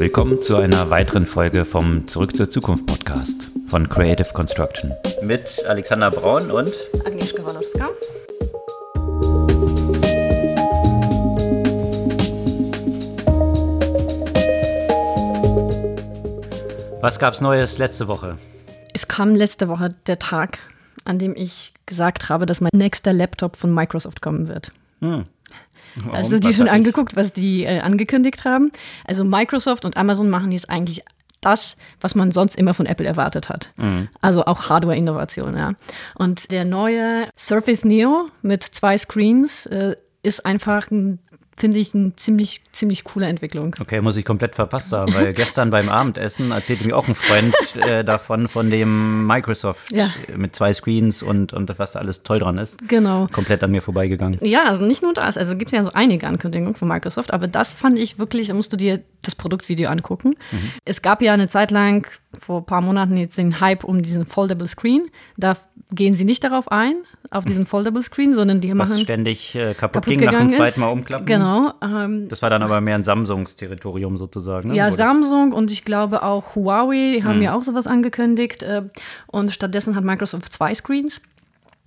Willkommen zu einer weiteren Folge vom Zurück zur Zukunft Podcast von Creative Construction. Mit Alexander Braun und Agnieszka Walorska. Was gab's Neues letzte Woche? Es kam letzte Woche der Tag, an dem ich gesagt habe, dass mein nächster Laptop von Microsoft kommen wird. Hm. Warum? Also die schon angeguckt, was die äh, angekündigt haben. Also Microsoft und Amazon machen jetzt eigentlich das, was man sonst immer von Apple erwartet hat. Mhm. Also auch Hardware-Innovation, ja. Und der neue Surface Neo mit zwei Screens äh, ist einfach ein finde ich eine ziemlich, ziemlich coole Entwicklung. Okay, muss ich komplett verpasst haben, weil gestern beim Abendessen erzählte mir auch ein Freund äh, davon, von dem Microsoft ja. mit zwei Screens und, und was da alles toll dran ist. Genau. Komplett an mir vorbeigegangen. Ja, also nicht nur das, also gibt es ja so einige Ankündigungen von Microsoft, aber das fand ich wirklich, da musst du dir das Produktvideo angucken. Mhm. Es gab ja eine Zeit lang, vor ein paar Monaten, jetzt den Hype um diesen Foldable Screen. Da gehen sie nicht darauf ein, auf diesen Foldable Screen, sondern die Was machen. ständig äh, kaputt, kaputt ging nach dem zweiten Mal umklappen. Genau. Ähm, das war dann aber mehr ein Samsungs Territorium sozusagen. Ne? Ja, Samsung und ich glaube auch Huawei haben mhm. ja auch sowas angekündigt. Äh, und stattdessen hat Microsoft zwei Screens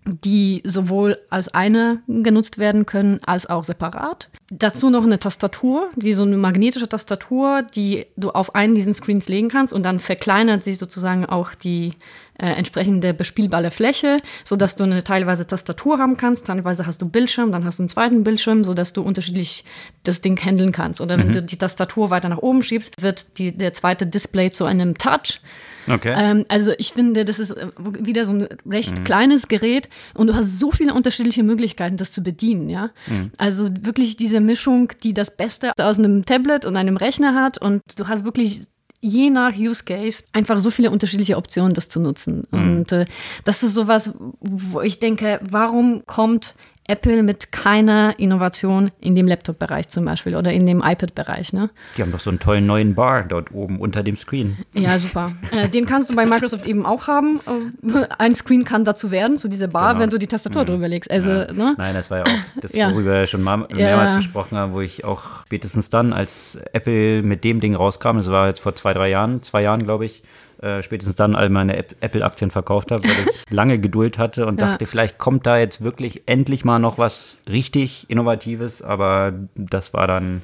die sowohl als eine genutzt werden können, als auch separat. Dazu noch eine Tastatur, die so eine magnetische Tastatur, die du auf einen diesen Screens legen kannst und dann verkleinert sich sozusagen auch die äh, entsprechende bespielbare Fläche, sodass du eine teilweise Tastatur haben kannst, teilweise hast du Bildschirm, dann hast du einen zweiten Bildschirm, sodass du unterschiedlich das Ding handeln kannst. Oder wenn mhm. du die Tastatur weiter nach oben schiebst, wird die, der zweite Display zu einem Touch. Okay. Ähm, also ich finde, das ist äh, wieder so ein recht mhm. kleines Gerät und du hast so viele unterschiedliche Möglichkeiten, das zu bedienen, ja. Mhm. Also wirklich diese Mischung, die das Beste aus einem Tablet und einem Rechner hat und du hast wirklich je nach Use Case einfach so viele unterschiedliche Optionen, das zu nutzen. Mhm. Und äh, das ist sowas, wo ich denke, warum kommt Apple mit keiner Innovation in dem Laptop-Bereich zum Beispiel oder in dem iPad-Bereich. Ne? Die haben doch so einen tollen neuen Bar dort oben unter dem Screen. Ja, super. äh, den kannst du bei Microsoft eben auch haben. Äh, ein Screen kann dazu werden, zu dieser Bar, genau. wenn du die Tastatur mhm. drüber legst. Also, ja. ne? Nein, das war ja auch das, worüber wir schon mal, mehrmals ja. gesprochen haben, wo ich auch spätestens dann, als Apple mit dem Ding rauskam, das war jetzt vor zwei, drei Jahren, zwei Jahren, glaube ich, äh, spätestens dann all meine Apple-Aktien verkauft habe, weil ich lange Geduld hatte und ja. dachte, vielleicht kommt da jetzt wirklich endlich mal noch was richtig Innovatives, aber das war dann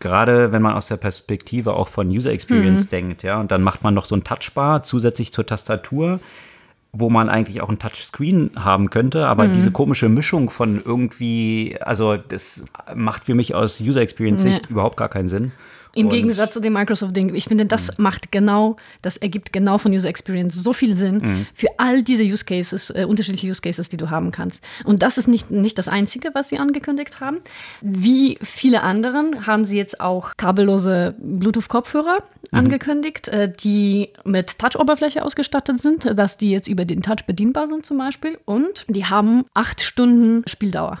gerade wenn man aus der Perspektive auch von User Experience mhm. denkt, ja, und dann macht man noch so ein Touchbar zusätzlich zur Tastatur, wo man eigentlich auch ein Touchscreen haben könnte, aber mhm. diese komische Mischung von irgendwie, also das macht für mich aus User Experience Sicht ja. überhaupt gar keinen Sinn. Im Gegensatz zu dem Microsoft-Ding. Ich finde, das mhm. macht genau, das ergibt genau von User Experience so viel Sinn mhm. für all diese Use Cases, äh, unterschiedliche Use Cases, die du haben kannst. Und das ist nicht, nicht das Einzige, was sie angekündigt haben. Wie viele anderen haben sie jetzt auch kabellose Bluetooth-Kopfhörer mhm. angekündigt, äh, die mit Touch-Oberfläche ausgestattet sind, dass die jetzt über den Touch bedienbar sind zum Beispiel. Und die haben acht Stunden Spieldauer.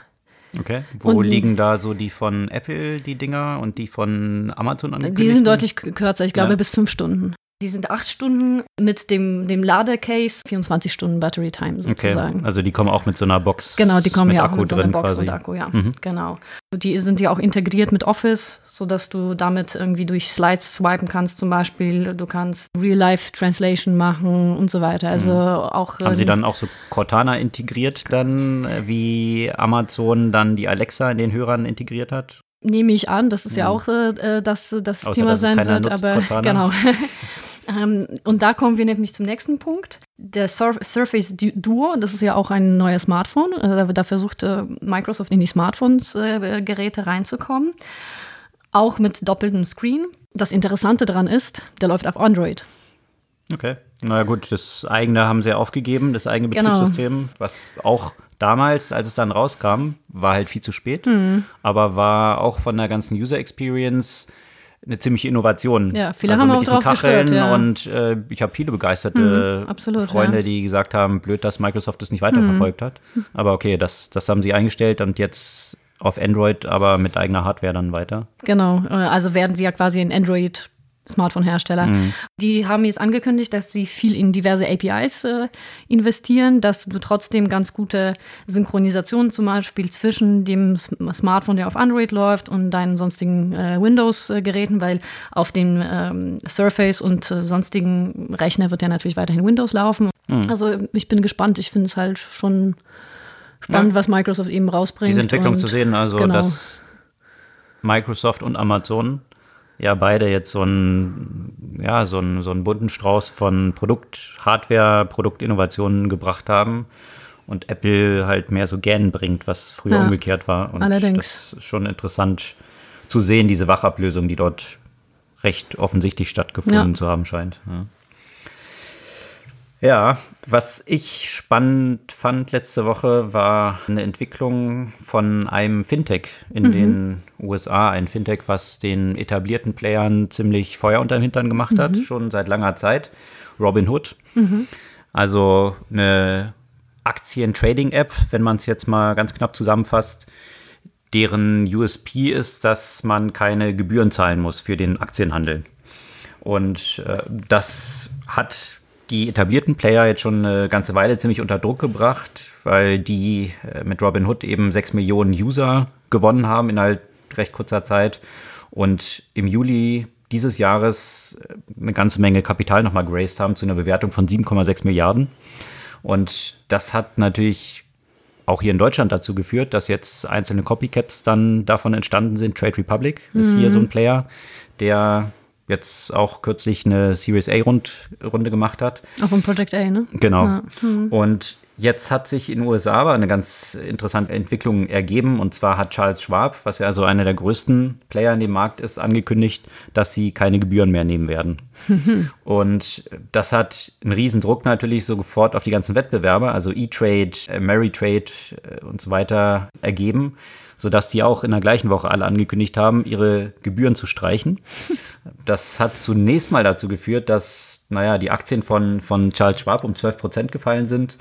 Okay. Wo und, liegen da so die von Apple, die Dinger, und die von Amazon angekündigt? Die sind deutlich kürzer, ich glaube ja. bis fünf Stunden. Die sind acht Stunden mit dem, dem Ladecase, 24 Stunden Battery Time sozusagen. Okay. Also die kommen auch mit so einer Box. Genau, die kommen ja auch mit so einer Box quasi. und Akku, ja. Mhm. Genau. Die sind ja auch integriert mit Office, sodass du damit irgendwie durch Slides swipen kannst zum Beispiel. Du kannst Real-Life-Translation machen und so weiter. Also mhm. auch. Haben Sie dann auch so Cortana integriert dann, äh, wie Amazon dann die Alexa in den Hörern integriert hat? Nehme ich an, dass es ja, ja mhm. auch äh, das, das Außer, Thema sein wird, nutzt, aber Cortana. genau. Ähm, und da kommen wir nämlich zum nächsten Punkt. Der Surf Surface Duo, das ist ja auch ein neues Smartphone. Äh, da versucht äh, Microsoft in die Smartphones-Geräte äh, reinzukommen. Auch mit doppeltem Screen. Das Interessante daran ist, der läuft auf Android. Okay. Na gut, das eigene haben sie aufgegeben, das eigene genau. Betriebssystem, genau. was auch damals, als es dann rauskam, war halt viel zu spät, mhm. aber war auch von der ganzen User Experience eine ziemliche Innovation. Ja, viele also haben mit auch diesen Kacheln geführt, ja. und äh, ich habe viele begeisterte mhm, absolut, Freunde, ja. die gesagt haben, blöd, dass Microsoft das nicht weiterverfolgt mhm. hat. Aber okay, das, das haben sie eingestellt und jetzt auf Android, aber mit eigener Hardware dann weiter. Genau, äh, also werden sie ja quasi in Android Smartphone-Hersteller. Mhm. Die haben jetzt angekündigt, dass sie viel in diverse APIs äh, investieren, dass du trotzdem ganz gute Synchronisation zum Beispiel zwischen dem Smartphone, der auf Android läuft, und deinen sonstigen äh, Windows-Geräten, weil auf dem ähm, Surface und äh, sonstigen Rechner wird ja natürlich weiterhin Windows laufen. Mhm. Also ich bin gespannt. Ich finde es halt schon spannend, ja. was Microsoft eben rausbringt. Diese Entwicklung zu sehen, also genau. dass Microsoft und Amazon ja beide jetzt so einen, ja, so einen, so einen bunten Strauß von Produkt, Hardware, Produktinnovationen gebracht haben und Apple halt mehr so gern bringt, was früher ja, umgekehrt war. Und allerdings. das ist schon interessant zu sehen, diese Wachablösung, die dort recht offensichtlich stattgefunden ja. zu haben scheint. Ja. Ja, was ich spannend fand letzte Woche war eine Entwicklung von einem Fintech in mhm. den USA. Ein Fintech, was den etablierten Playern ziemlich Feuer unter dem Hintern gemacht mhm. hat, schon seit langer Zeit. Robinhood. Mhm. Also eine Aktien-Trading-App, wenn man es jetzt mal ganz knapp zusammenfasst, deren USP ist, dass man keine Gebühren zahlen muss für den Aktienhandel. Und äh, das hat die etablierten Player jetzt schon eine ganze Weile ziemlich unter Druck gebracht, weil die äh, mit Robinhood eben 6 Millionen User gewonnen haben innerhalb recht kurzer Zeit und im Juli dieses Jahres äh, eine ganze Menge Kapital nochmal geraced haben zu einer Bewertung von 7,6 Milliarden. Und das hat natürlich auch hier in Deutschland dazu geführt, dass jetzt einzelne Copycats dann davon entstanden sind. Trade Republic ist mhm. hier so ein Player, der jetzt auch kürzlich eine Series A-Runde gemacht hat. Auch von Project A, ne? Genau. Ja. Mhm. Und jetzt hat sich in den USA aber eine ganz interessante Entwicklung ergeben. Und zwar hat Charles Schwab, was ja also einer der größten Player in dem Markt ist, angekündigt, dass sie keine Gebühren mehr nehmen werden. und das hat einen riesen Druck natürlich sofort auf die ganzen Wettbewerber, also E-Trade, Ameritrade äh, und so weiter ergeben sodass die auch in der gleichen Woche alle angekündigt haben, ihre Gebühren zu streichen. Das hat zunächst mal dazu geführt, dass, naja, die Aktien von, von Charles Schwab um 12 Prozent gefallen sind,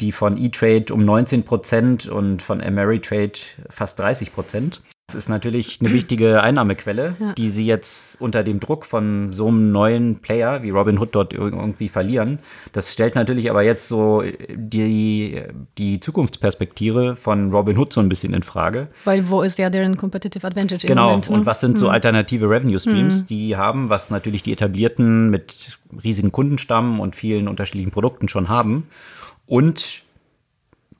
die von E-Trade um 19 Prozent und von Ameritrade fast 30 Prozent ist natürlich eine wichtige Einnahmequelle, ja. die sie jetzt unter dem Druck von so einem neuen Player wie Robin Hood dort irgendwie verlieren. Das stellt natürlich aber jetzt so die, die Zukunftsperspektive von Robin Hood so ein bisschen in Frage. Weil wo ist ja deren Competitive Advantage genau. Moment, ne? und was sind so hm. alternative Revenue Streams, mhm. die haben, was natürlich die etablierten mit riesigen Kundenstamm und vielen unterschiedlichen Produkten schon haben. Und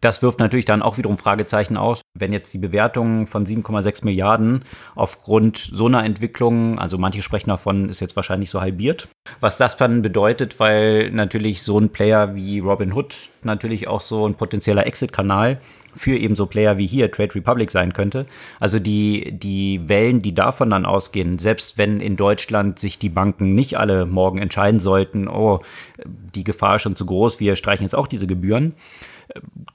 das wirft natürlich dann auch wiederum Fragezeichen aus, wenn jetzt die Bewertung von 7,6 Milliarden aufgrund so einer Entwicklung, also manche sprechen davon, ist jetzt wahrscheinlich so halbiert. Was das dann bedeutet, weil natürlich so ein Player wie Robinhood natürlich auch so ein potenzieller Exit-Kanal für eben so Player wie hier Trade Republic sein könnte. Also die, die Wellen, die davon dann ausgehen, selbst wenn in Deutschland sich die Banken nicht alle morgen entscheiden sollten, oh, die Gefahr ist schon zu groß, wir streichen jetzt auch diese Gebühren,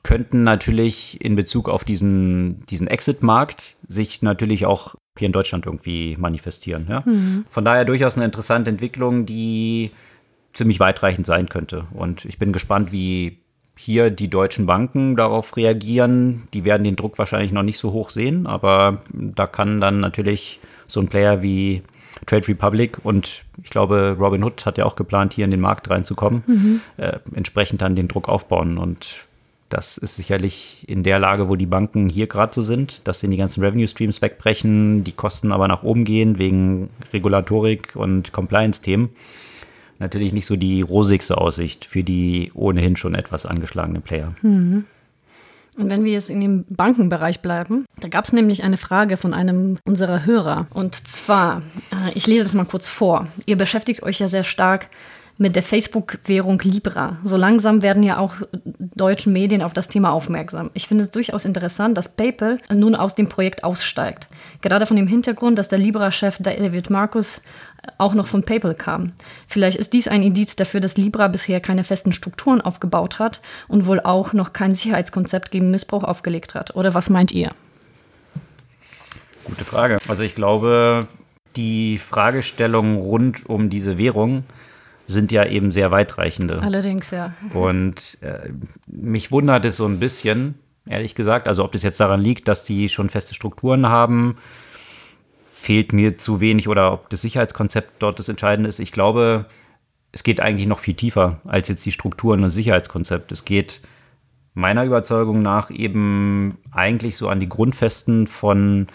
könnten natürlich in Bezug auf diesen, diesen Exit-Markt sich natürlich auch hier in Deutschland irgendwie manifestieren. Ja? Mhm. Von daher durchaus eine interessante Entwicklung, die ziemlich weitreichend sein könnte. Und ich bin gespannt, wie hier die deutschen Banken darauf reagieren. Die werden den Druck wahrscheinlich noch nicht so hoch sehen, aber da kann dann natürlich so ein Player wie Trade Republic und ich glaube, Robin Hood hat ja auch geplant, hier in den Markt reinzukommen, mhm. äh, entsprechend dann den Druck aufbauen. Und das ist sicherlich in der Lage, wo die Banken hier gerade so sind, dass sie die ganzen Revenue Streams wegbrechen, die Kosten aber nach oben gehen wegen Regulatorik und Compliance-Themen. Natürlich nicht so die rosigste Aussicht für die ohnehin schon etwas angeschlagenen Player. Mhm. Und wenn wir jetzt in dem Bankenbereich bleiben, da gab es nämlich eine Frage von einem unserer Hörer. Und zwar, äh, ich lese das mal kurz vor. Ihr beschäftigt euch ja sehr stark mit der Facebook-Währung Libra. So langsam werden ja auch deutsche Medien auf das Thema aufmerksam. Ich finde es durchaus interessant, dass PayPal nun aus dem Projekt aussteigt. Gerade von dem Hintergrund, dass der Libra-Chef David Marcus auch noch von PayPal kam. Vielleicht ist dies ein Indiz dafür, dass Libra bisher keine festen Strukturen aufgebaut hat und wohl auch noch kein Sicherheitskonzept gegen Missbrauch aufgelegt hat. Oder was meint ihr? Gute Frage. Also ich glaube, die Fragestellung rund um diese Währung sind ja eben sehr weitreichende. Allerdings, ja. Und äh, mich wundert es so ein bisschen, ehrlich gesagt, also ob das jetzt daran liegt, dass die schon feste Strukturen haben. fehlt mir zu wenig oder ob das Sicherheitskonzept dort das Entscheidende ist. Ich glaube, es geht eigentlich noch viel tiefer als jetzt die Strukturen und das Sicherheitskonzept. Es geht meiner Überzeugung nach eben eigentlich so an die Grundfesten von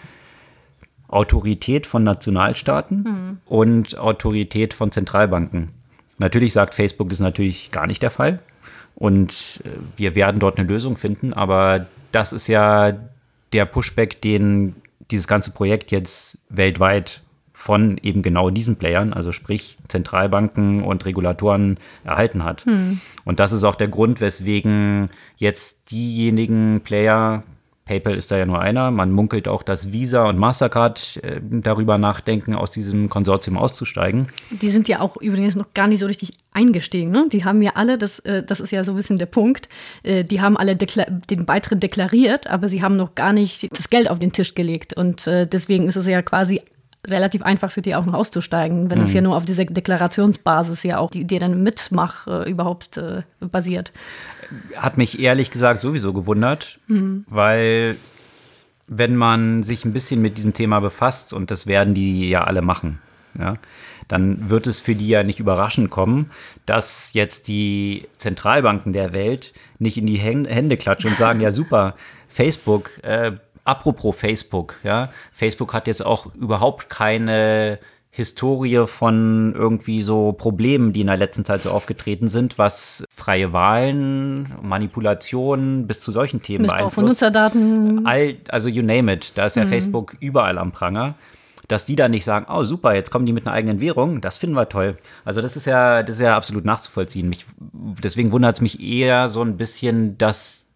Autorität von Nationalstaaten mhm. und Autorität von Zentralbanken. Natürlich sagt Facebook, das ist natürlich gar nicht der Fall. Und äh, wir werden dort eine Lösung finden, aber das ist ja der Pushback, den dieses ganze Projekt jetzt weltweit von eben genau diesen Playern, also sprich Zentralbanken und Regulatoren, erhalten hat. Hm. Und das ist auch der Grund, weswegen jetzt diejenigen Player, PayPal ist da ja nur einer. Man munkelt auch, dass Visa und Mastercard äh, darüber nachdenken, aus diesem Konsortium auszusteigen. Die sind ja auch übrigens noch gar nicht so richtig eingestiegen. Ne? Die haben ja alle, das, äh, das ist ja so ein bisschen der Punkt, äh, die haben alle den Beitritt deklariert, aber sie haben noch gar nicht das Geld auf den Tisch gelegt. Und äh, deswegen ist es ja quasi relativ einfach für die auch noch auszusteigen, wenn mhm. es ja nur auf dieser Deklarationsbasis ja auch die, die dann mitmach äh, überhaupt äh, basiert. Hat mich ehrlich gesagt sowieso gewundert, mhm. weil wenn man sich ein bisschen mit diesem Thema befasst, und das werden die ja alle machen, ja, dann wird es für die ja nicht überraschend kommen, dass jetzt die Zentralbanken der Welt nicht in die Hände klatschen und sagen, ja super, Facebook, äh, apropos Facebook, ja, Facebook hat jetzt auch überhaupt keine Historie von irgendwie so Problemen, die in der letzten Zeit so aufgetreten sind, was freie Wahlen, Manipulationen bis zu solchen Themen Missbrauch beeinflusst. von Nutzerdaten. All, also you name it, da ist ja mhm. Facebook überall am Pranger. Dass die da nicht sagen, oh super, jetzt kommen die mit einer eigenen Währung, das finden wir toll. Also das ist ja, das ist ja absolut nachzuvollziehen. Mich, deswegen wundert es mich eher so ein bisschen, dass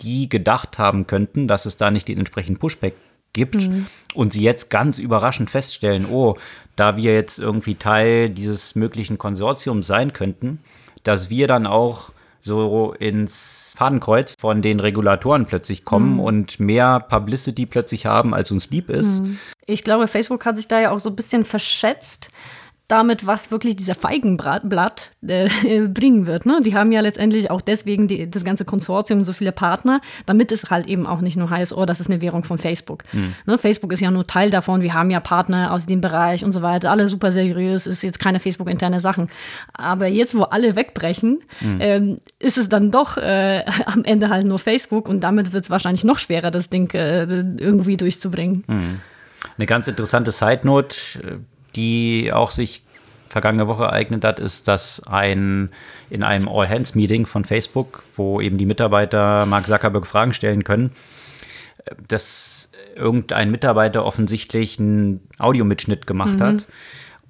die gedacht haben könnten, dass es da nicht den entsprechenden Pushback gibt mhm. und sie jetzt ganz überraschend feststellen, oh, da wir jetzt irgendwie Teil dieses möglichen Konsortiums sein könnten, dass wir dann auch so ins Fadenkreuz von den Regulatoren plötzlich kommen mhm. und mehr Publicity plötzlich haben, als uns lieb ist. Mhm. Ich glaube, Facebook hat sich da ja auch so ein bisschen verschätzt damit, was wirklich dieser Feigenblatt äh, bringen wird. Ne? Die haben ja letztendlich auch deswegen die, das ganze Konsortium so viele Partner, damit es halt eben auch nicht nur heißt, oh, das ist eine Währung von Facebook. Mhm. Ne? Facebook ist ja nur Teil davon. Wir haben ja Partner aus dem Bereich und so weiter. Alle super seriös, ist jetzt keine Facebook-interne Sachen. Aber jetzt, wo alle wegbrechen, mhm. ähm, ist es dann doch äh, am Ende halt nur Facebook und damit wird es wahrscheinlich noch schwerer, das Ding äh, irgendwie durchzubringen. Mhm. Eine ganz interessante Side-Note die auch sich vergangene Woche ereignet hat, ist, dass ein in einem All-Hands-Meeting von Facebook, wo eben die Mitarbeiter Mark Zuckerberg Fragen stellen können, dass irgendein Mitarbeiter offensichtlich einen Audiomitschnitt gemacht mhm. hat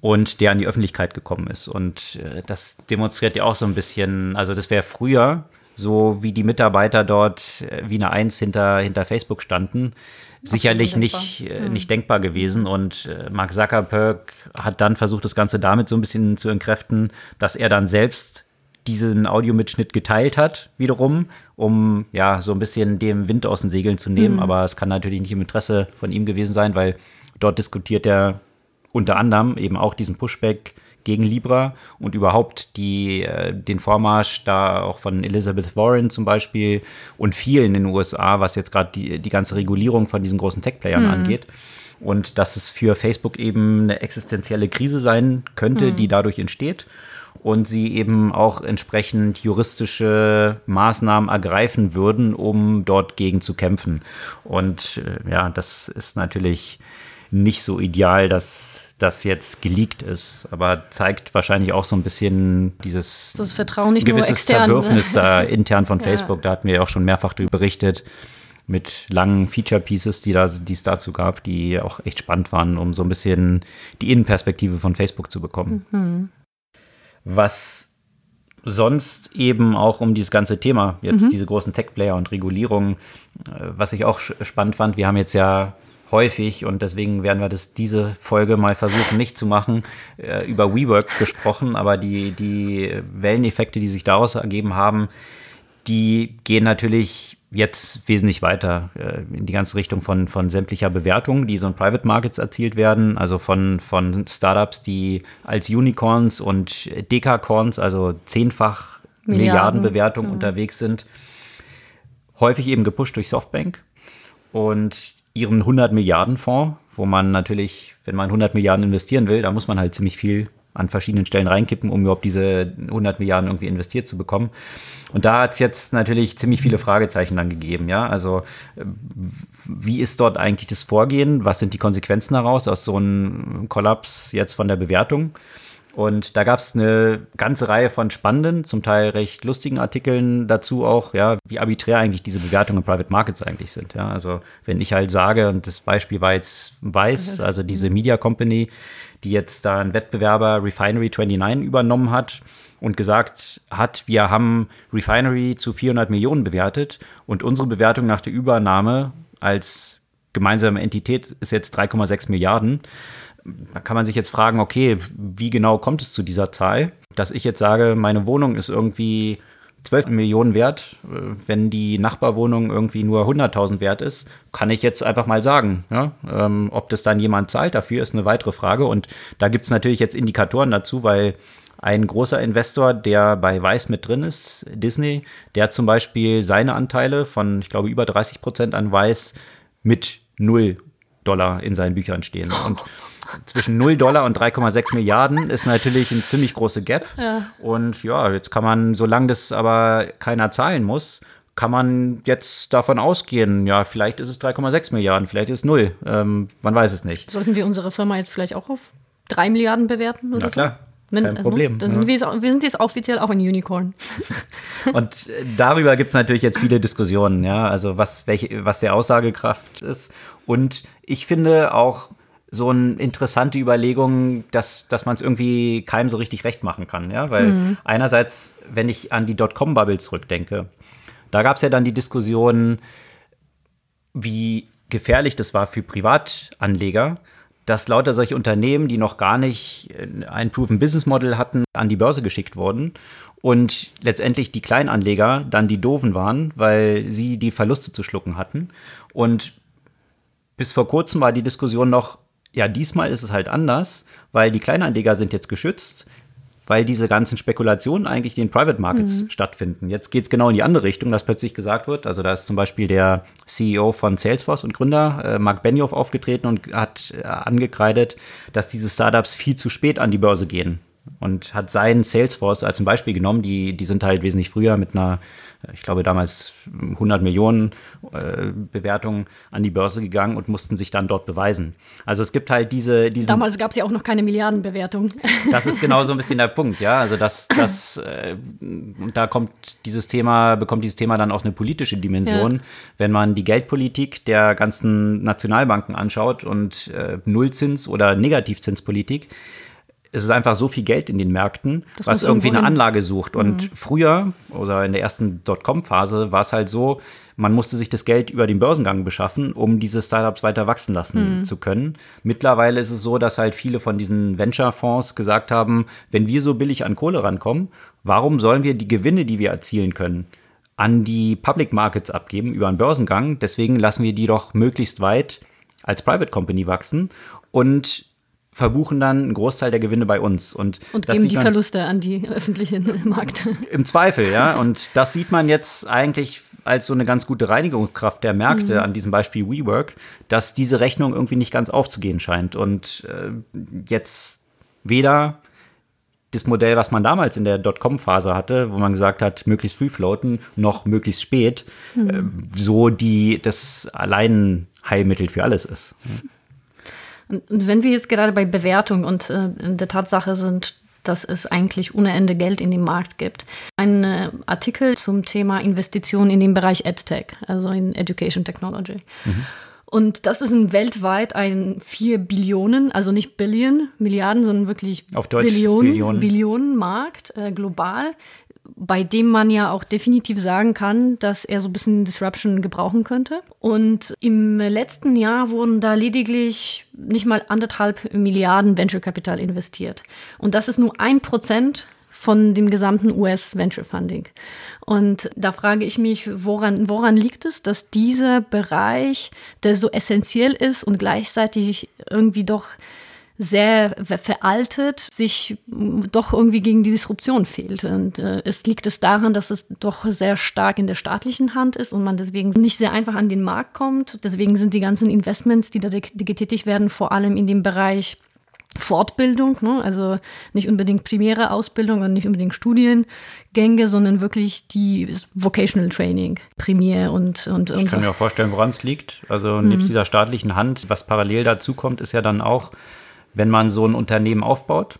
und der an die Öffentlichkeit gekommen ist. Und äh, das demonstriert ja auch so ein bisschen, also das wäre früher so, wie die Mitarbeiter dort äh, wie eine Eins hinter, hinter Facebook standen, sicherlich nicht, äh, hm. nicht denkbar gewesen. Und äh, Mark Zuckerberg hat dann versucht, das Ganze damit so ein bisschen zu entkräften, dass er dann selbst diesen Audiomitschnitt geteilt hat, wiederum, um ja so ein bisschen dem Wind aus den Segeln zu nehmen. Mhm. Aber es kann natürlich nicht im Interesse von ihm gewesen sein, weil dort diskutiert er unter anderem eben auch diesen Pushback gegen Libra und überhaupt die, äh, den Vormarsch da auch von Elizabeth Warren zum Beispiel und vielen in den USA, was jetzt gerade die, die ganze Regulierung von diesen großen Tech-Playern mhm. angeht. Und dass es für Facebook eben eine existenzielle Krise sein könnte, mhm. die dadurch entsteht und sie eben auch entsprechend juristische Maßnahmen ergreifen würden, um dort gegen zu kämpfen. Und äh, ja, das ist natürlich nicht so ideal, dass das jetzt geleakt ist, aber zeigt wahrscheinlich auch so ein bisschen dieses das Vertrauen nicht gewisses nur extern, Zerwürfnis da intern von Facebook. Ja. Da hatten wir ja auch schon mehrfach darüber berichtet mit langen Feature Pieces, die da, die es dazu gab, die auch echt spannend waren, um so ein bisschen die Innenperspektive von Facebook zu bekommen. Mhm. Was sonst eben auch um dieses ganze Thema, jetzt mhm. diese großen Tech-Player und Regulierungen, äh, was ich auch spannend fand, wir haben jetzt ja häufig und deswegen werden wir das diese Folge mal versuchen nicht zu machen, äh, über WeWork gesprochen, aber die, die Welleneffekte, die sich daraus ergeben haben, die gehen natürlich jetzt wesentlich weiter äh, in die ganze Richtung von, von sämtlicher Bewertung, die so in Private Markets erzielt werden, also von, von Startups, die als Unicorns und Dekacorns, also zehnfach Milliarden, Milliardenbewertung mhm. unterwegs sind, häufig eben gepusht durch Softbank. Und ihren 100 Milliarden Fonds, wo man natürlich, wenn man 100 Milliarden investieren will, da muss man halt ziemlich viel an verschiedenen Stellen reinkippen, um überhaupt diese 100 Milliarden irgendwie investiert zu bekommen. Und da hat es jetzt natürlich ziemlich viele Fragezeichen dann gegeben. Ja, also wie ist dort eigentlich das Vorgehen? Was sind die Konsequenzen daraus aus so einem Kollaps jetzt von der Bewertung? Und da gab es eine ganze Reihe von spannenden, zum Teil recht lustigen Artikeln dazu auch, ja, wie arbiträr eigentlich diese Bewertungen in Private Markets eigentlich sind. Ja. Also wenn ich halt sage, und das Beispiel war jetzt Weiß, also diese Media Company, die jetzt da einen Wettbewerber Refinery 29 übernommen hat und gesagt hat, wir haben Refinery zu 400 Millionen bewertet und unsere Bewertung nach der Übernahme als gemeinsame Entität ist jetzt 3,6 Milliarden da kann man sich jetzt fragen, okay, wie genau kommt es zu dieser Zahl? Dass ich jetzt sage, meine Wohnung ist irgendwie 12 Millionen wert, äh, wenn die Nachbarwohnung irgendwie nur 100.000 wert ist, kann ich jetzt einfach mal sagen. Ja? Ähm, ob das dann jemand zahlt dafür, ist eine weitere Frage. Und da gibt es natürlich jetzt Indikatoren dazu, weil ein großer Investor, der bei Weiß mit drin ist, Disney, der zum Beispiel seine Anteile von, ich glaube, über 30 Prozent an Weiß mit null Dollar in seinen Büchern stehen. Und zwischen 0 Dollar und 3,6 Milliarden ist natürlich ein ziemlich große Gap. Ja. Und ja, jetzt kann man, solange das aber keiner zahlen muss, kann man jetzt davon ausgehen, ja, vielleicht ist es 3,6 Milliarden, vielleicht ist es 0. Ähm, man weiß es nicht. Sollten wir unsere Firma jetzt vielleicht auch auf 3 Milliarden bewerten oder Na klar. Kein also, Problem. Dann sind wir, wir, sind jetzt offiziell auch ein Unicorn. Und darüber gibt es natürlich jetzt viele Diskussionen, ja, also was, welche, was der Aussagekraft ist. Und ich finde auch, so eine interessante Überlegung, dass, dass man es irgendwie keinem so richtig recht machen kann. Ja? Weil mhm. einerseits, wenn ich an die Dotcom-Bubble zurückdenke, da gab es ja dann die Diskussion, wie gefährlich das war für Privatanleger, dass lauter solche Unternehmen, die noch gar nicht ein Proven Business Model hatten, an die Börse geschickt wurden und letztendlich die Kleinanleger dann die Doofen waren, weil sie die Verluste zu schlucken hatten. Und bis vor kurzem war die Diskussion noch, ja, diesmal ist es halt anders, weil die Kleinanleger sind jetzt geschützt, weil diese ganzen Spekulationen eigentlich in den Private Markets mhm. stattfinden. Jetzt geht es genau in die andere Richtung, dass plötzlich gesagt wird, also da ist zum Beispiel der CEO von Salesforce und Gründer, äh, Mark Benioff, aufgetreten und hat äh, angekreidet, dass diese Startups viel zu spät an die Börse gehen und hat seinen Salesforce als ein Beispiel genommen. Die, die sind halt wesentlich früher mit einer ich glaube damals 100 Millionen äh, Bewertungen an die Börse gegangen und mussten sich dann dort beweisen. Also es gibt halt diese. Diesen, damals gab es ja auch noch keine Milliardenbewertung. Das ist genau so ein bisschen der Punkt, ja. Also das, das, äh, da kommt dieses Thema, bekommt dieses Thema dann auch eine politische Dimension, ja. wenn man die Geldpolitik der ganzen Nationalbanken anschaut und äh, Nullzins- oder Negativzinspolitik es ist einfach so viel Geld in den Märkten, das was irgendwie eine Anlage sucht. Und mhm. früher oder in der ersten Dotcom-Phase war es halt so, man musste sich das Geld über den Börsengang beschaffen, um diese Startups weiter wachsen lassen mhm. zu können. Mittlerweile ist es so, dass halt viele von diesen Venture-Fonds gesagt haben, wenn wir so billig an Kohle rankommen, warum sollen wir die Gewinne, die wir erzielen können, an die Public Markets abgeben über einen Börsengang? Deswegen lassen wir die doch möglichst weit als Private Company wachsen und verbuchen dann einen Großteil der Gewinne bei uns. Und, und geben die Verluste an die öffentlichen Markt. Im Zweifel, ja. Und das sieht man jetzt eigentlich als so eine ganz gute Reinigungskraft der Märkte mhm. an diesem Beispiel WeWork, dass diese Rechnung irgendwie nicht ganz aufzugehen scheint. Und äh, jetzt weder das Modell, was man damals in der Dotcom-Phase hatte, wo man gesagt hat, möglichst früh floaten, noch möglichst spät, mhm. äh, so die das Alleinheilmittel für alles ist. Und, wenn wir jetzt gerade bei Bewertung und äh, der Tatsache sind, dass es eigentlich ohne Ende Geld in dem Markt gibt. Ein äh, Artikel zum Thema Investitionen in den Bereich EdTech, also in Education Technology. Mhm. Und das ist ein weltweit ein 4 Billionen, also nicht Billion, Milliarden, sondern wirklich Auf Deutsch Billionen, Billionen. Billionen Markt äh, global, bei dem man ja auch definitiv sagen kann, dass er so ein bisschen Disruption gebrauchen könnte. Und im letzten Jahr wurden da lediglich nicht mal anderthalb Milliarden Venture Capital investiert. Und das ist nur ein Prozent von dem gesamten US Venture Funding. Und da frage ich mich, woran, woran liegt es, dass dieser Bereich, der so essentiell ist und gleichzeitig irgendwie doch sehr veraltet, sich doch irgendwie gegen die Disruption fehlt. Und äh, es liegt es daran, dass es doch sehr stark in der staatlichen Hand ist und man deswegen nicht sehr einfach an den Markt kommt. Deswegen sind die ganzen Investments, die da getätigt werden, vor allem in dem Bereich Fortbildung, ne? also nicht unbedingt primäre Ausbildung und nicht unbedingt Studiengänge, sondern wirklich die Vocational Training, primär und und Ich kann mir auch vorstellen, woran es liegt. Also mhm. nebst dieser staatlichen Hand, was parallel dazu kommt, ist ja dann auch, wenn man so ein Unternehmen aufbaut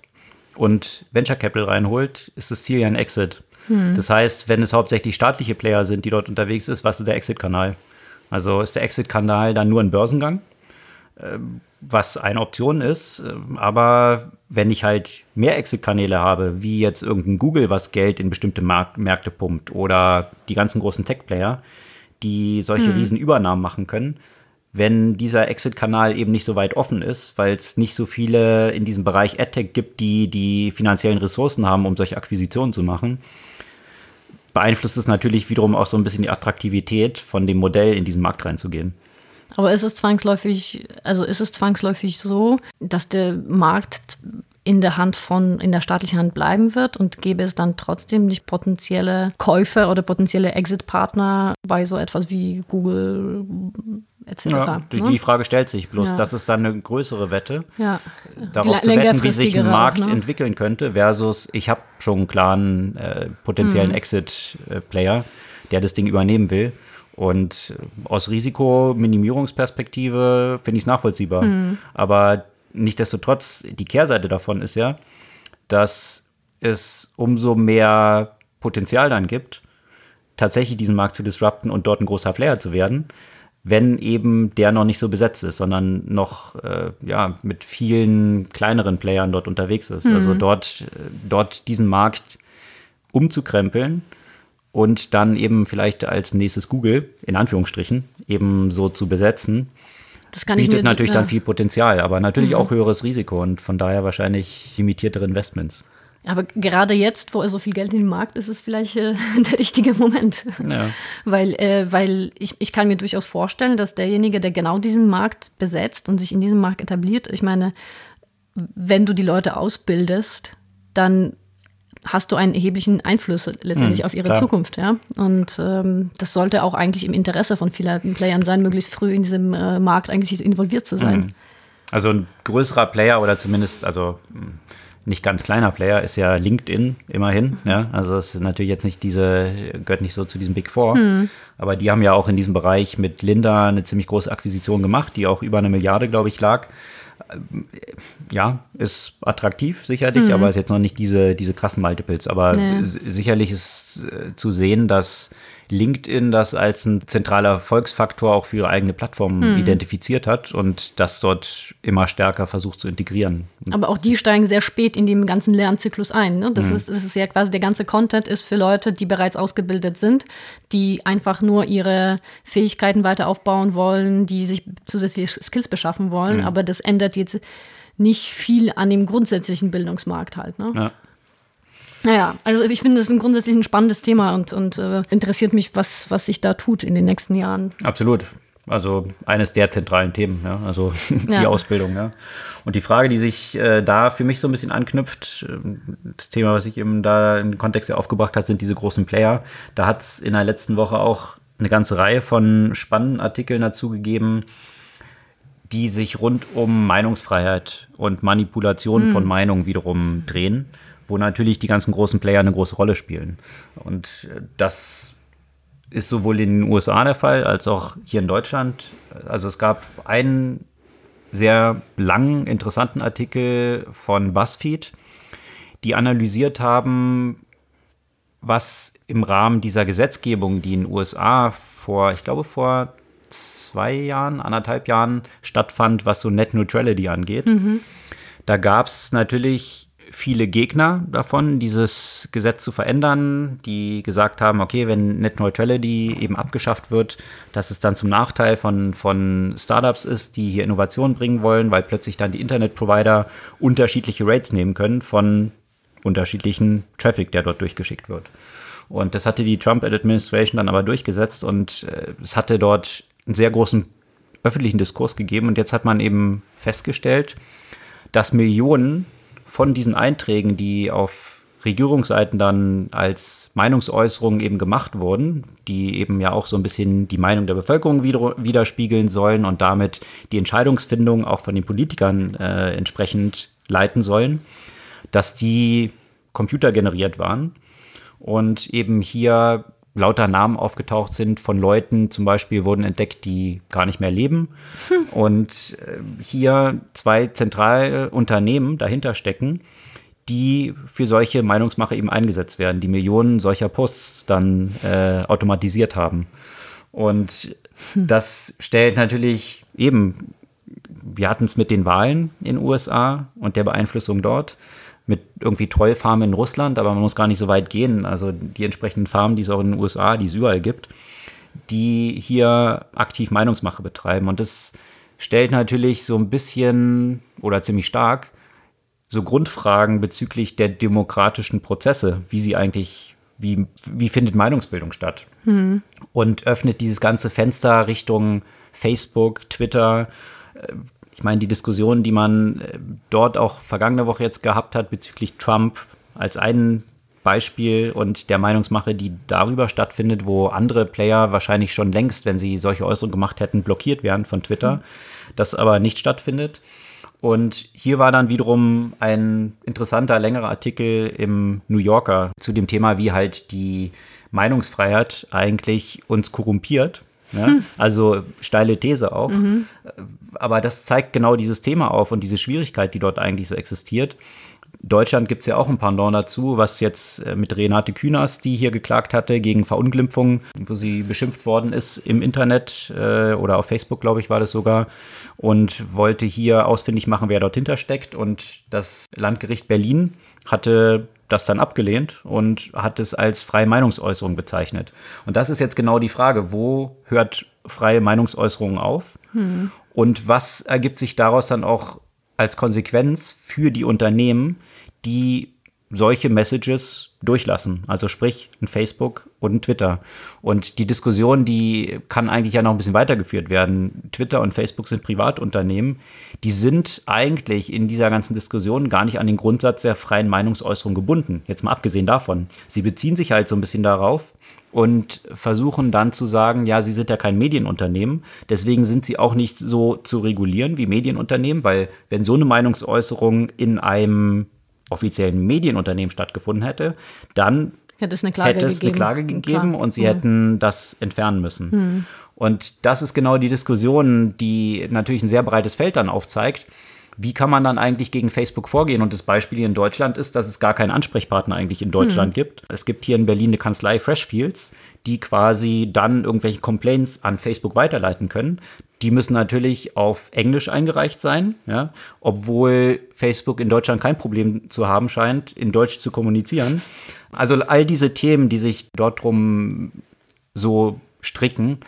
und Venture Capital reinholt, ist das Ziel ja ein Exit. Mhm. Das heißt, wenn es hauptsächlich staatliche Player sind, die dort unterwegs ist, was ist der Exit-Kanal? Also ist der Exit-Kanal dann nur ein Börsengang? Ähm, was eine Option ist. Ähm, aber wenn ich halt mehr Exit-Kanäle habe, wie jetzt irgendein Google, was Geld in bestimmte Mark Märkte pumpt oder die ganzen großen Tech-Player, die solche hm. Riesenübernahmen machen können, wenn dieser Exit-Kanal eben nicht so weit offen ist, weil es nicht so viele in diesem Bereich AdTech gibt, die die finanziellen Ressourcen haben, um solche Akquisitionen zu machen, beeinflusst es natürlich wiederum auch so ein bisschen die Attraktivität von dem Modell, in diesen Markt reinzugehen. Aber ist es zwangsläufig, also ist es zwangsläufig so, dass der Markt in der Hand von, in der staatlichen Hand bleiben wird und gäbe es dann trotzdem nicht potenzielle Käufer oder potenzielle Exit-Partner bei so etwas wie Google etc. Ja, die, ne? Frage stellt sich bloß, ja. das ist dann eine größere Wette, ja. darauf zu wetten, wie sich ein Markt auch, ne? entwickeln könnte, versus ich habe schon einen klaren äh, potenziellen hm. Exit-Player, der das Ding übernehmen will. Und aus Risikominimierungsperspektive finde ich es nachvollziehbar. Mhm. Aber nichtdestotrotz, die Kehrseite davon ist ja, dass es umso mehr Potenzial dann gibt, tatsächlich diesen Markt zu disrupten und dort ein großer Player zu werden, wenn eben der noch nicht so besetzt ist, sondern noch äh, ja, mit vielen kleineren Playern dort unterwegs ist. Also mhm. Also dort, dort diesen Markt umzukrempeln und dann eben vielleicht als nächstes Google, in Anführungsstrichen, eben so zu besetzen. Das kann bietet mir, natürlich ja. dann viel Potenzial, aber natürlich mhm. auch höheres Risiko und von daher wahrscheinlich limitiertere Investments. Aber gerade jetzt, wo so viel Geld in den Markt ist, ist vielleicht äh, der richtige Moment. Ja. Weil, äh, weil ich, ich kann mir durchaus vorstellen, dass derjenige, der genau diesen Markt besetzt und sich in diesem Markt etabliert, ich meine, wenn du die Leute ausbildest, dann hast du einen erheblichen Einfluss letztendlich mhm, auf ihre klar. Zukunft. Ja? Und ähm, das sollte auch eigentlich im Interesse von vielen Playern sein, möglichst früh in diesem äh, Markt eigentlich involviert zu sein. Mhm. Also ein größerer Player oder zumindest, also hm, nicht ganz kleiner Player ist ja LinkedIn immerhin. Mhm. Ja? Also es ist natürlich jetzt nicht diese, gehört nicht so zu diesem Big Four. Mhm. Aber die haben ja auch in diesem Bereich mit Linda eine ziemlich große Akquisition gemacht, die auch über eine Milliarde, glaube ich, lag ja, ist attraktiv sicherlich, mhm. aber ist jetzt noch nicht diese, diese krassen Multiples. Aber nee. sicherlich ist äh, zu sehen, dass LinkedIn das als ein zentraler Erfolgsfaktor auch für ihre eigene Plattform hm. identifiziert hat und das dort immer stärker versucht zu integrieren. Aber auch die steigen sehr spät in den ganzen Lernzyklus ein. Ne? Das, hm. ist, das ist ja quasi der ganze Content ist für Leute, die bereits ausgebildet sind, die einfach nur ihre Fähigkeiten weiter aufbauen wollen, die sich zusätzliche Skills beschaffen wollen. Hm. Aber das ändert jetzt nicht viel an dem grundsätzlichen Bildungsmarkt halt. Ne? Ja. Naja, also ich finde es ein grundsätzlich ein spannendes Thema und, und äh, interessiert mich, was, was sich da tut in den nächsten Jahren. Absolut. Also eines der zentralen Themen, ja, also die ja. Ausbildung, ja. Und die Frage, die sich äh, da für mich so ein bisschen anknüpft, äh, das Thema, was sich eben da im Kontext ja aufgebracht hat, sind diese großen Player. Da hat es in der letzten Woche auch eine ganze Reihe von spannenden Artikeln dazu gegeben, die sich rund um Meinungsfreiheit und Manipulation mhm. von Meinung wiederum drehen wo natürlich die ganzen großen Player eine große Rolle spielen. Und äh, das ist sowohl in den USA der Fall als auch hier in Deutschland. Also es gab einen sehr langen, interessanten Artikel von BuzzFeed, die analysiert haben, was im Rahmen dieser Gesetzgebung, die in den USA vor, ich glaube, vor zwei Jahren, anderthalb Jahren stattfand, was so Net Neutrality angeht. Mhm. Da gab es natürlich viele Gegner davon, dieses Gesetz zu verändern, die gesagt haben, okay, wenn Net Neutrality eben abgeschafft wird, dass es dann zum Nachteil von, von Startups ist, die hier Innovationen bringen wollen, weil plötzlich dann die Internetprovider unterschiedliche Rates nehmen können von unterschiedlichen Traffic, der dort durchgeschickt wird. Und das hatte die Trump-Administration dann aber durchgesetzt und äh, es hatte dort einen sehr großen öffentlichen Diskurs gegeben und jetzt hat man eben festgestellt, dass Millionen von diesen Einträgen, die auf Regierungsseiten dann als Meinungsäußerungen eben gemacht wurden, die eben ja auch so ein bisschen die Meinung der Bevölkerung widerspiegeln sollen und damit die Entscheidungsfindung auch von den Politikern äh, entsprechend leiten sollen, dass die computergeneriert waren. Und eben hier lauter Namen aufgetaucht sind von Leuten, zum Beispiel wurden entdeckt, die gar nicht mehr leben. Hm. Und äh, hier zwei zentrale Unternehmen dahinter stecken, die für solche Meinungsmache eben eingesetzt werden, die Millionen solcher Posts dann äh, automatisiert haben. Und hm. das stellt natürlich eben, wir hatten es mit den Wahlen in den USA und der Beeinflussung dort mit irgendwie Trollfarmen in Russland, aber man muss gar nicht so weit gehen. Also die entsprechenden Farmen, die es auch in den USA, die es überall gibt, die hier aktiv Meinungsmache betreiben. Und das stellt natürlich so ein bisschen oder ziemlich stark so Grundfragen bezüglich der demokratischen Prozesse, wie sie eigentlich, wie, wie findet Meinungsbildung statt? Mhm. Und öffnet dieses ganze Fenster Richtung Facebook, Twitter, äh, ich meine, die Diskussion, die man äh, dort auch vergangene Woche jetzt gehabt hat bezüglich Trump als ein Beispiel und der Meinungsmache, die darüber stattfindet, wo andere Player wahrscheinlich schon längst, wenn sie solche Äußerungen gemacht hätten, blockiert werden von Twitter, mhm. das aber nicht stattfindet. Und hier war dann wiederum ein interessanter, längerer Artikel im New Yorker zu dem Thema, wie halt die Meinungsfreiheit eigentlich uns korrumpiert ja? Hm. Also steile These auch. Mhm. Aber das zeigt genau dieses Thema auf und diese Schwierigkeit, die dort eigentlich so existiert. Deutschland gibt es ja auch ein Pendant dazu, was jetzt äh, mit Renate Künast, die hier geklagt hatte, gegen Verunglimpfung, wo sie beschimpft worden ist im Internet äh, oder auf Facebook, glaube ich, war das sogar, und wollte hier ausfindig machen, wer dort hintersteckt. Und das Landgericht Berlin hatte das dann abgelehnt und hat es als freie Meinungsäußerung bezeichnet. Und das ist jetzt genau die Frage, wo hört freie Meinungsäußerung auf? Hm. Und was ergibt sich daraus dann auch als Konsequenz für die Unternehmen, die solche Messages durchlassen. Also sprich ein Facebook und ein Twitter. Und die Diskussion, die kann eigentlich ja noch ein bisschen weitergeführt werden. Twitter und Facebook sind Privatunternehmen. Die sind eigentlich in dieser ganzen Diskussion gar nicht an den Grundsatz der freien Meinungsäußerung gebunden. Jetzt mal abgesehen davon. Sie beziehen sich halt so ein bisschen darauf und versuchen dann zu sagen, ja, sie sind ja kein Medienunternehmen, deswegen sind sie auch nicht so zu regulieren wie Medienunternehmen, weil wenn so eine Meinungsäußerung in einem offiziellen Medienunternehmen stattgefunden hätte, dann hätte es eine Klage hätte es gegeben, eine Klage gegeben und sie mhm. hätten das entfernen müssen. Mhm. Und das ist genau die Diskussion, die natürlich ein sehr breites Feld dann aufzeigt. Wie kann man dann eigentlich gegen Facebook vorgehen? Und das Beispiel hier in Deutschland ist, dass es gar keinen Ansprechpartner eigentlich in Deutschland mhm. gibt. Es gibt hier in Berlin eine Kanzlei Freshfields, die quasi dann irgendwelche Complaints an Facebook weiterleiten können. Die müssen natürlich auf Englisch eingereicht sein, ja, obwohl Facebook in Deutschland kein Problem zu haben scheint, in Deutsch zu kommunizieren. Also all diese Themen, die sich dort drum so stricken,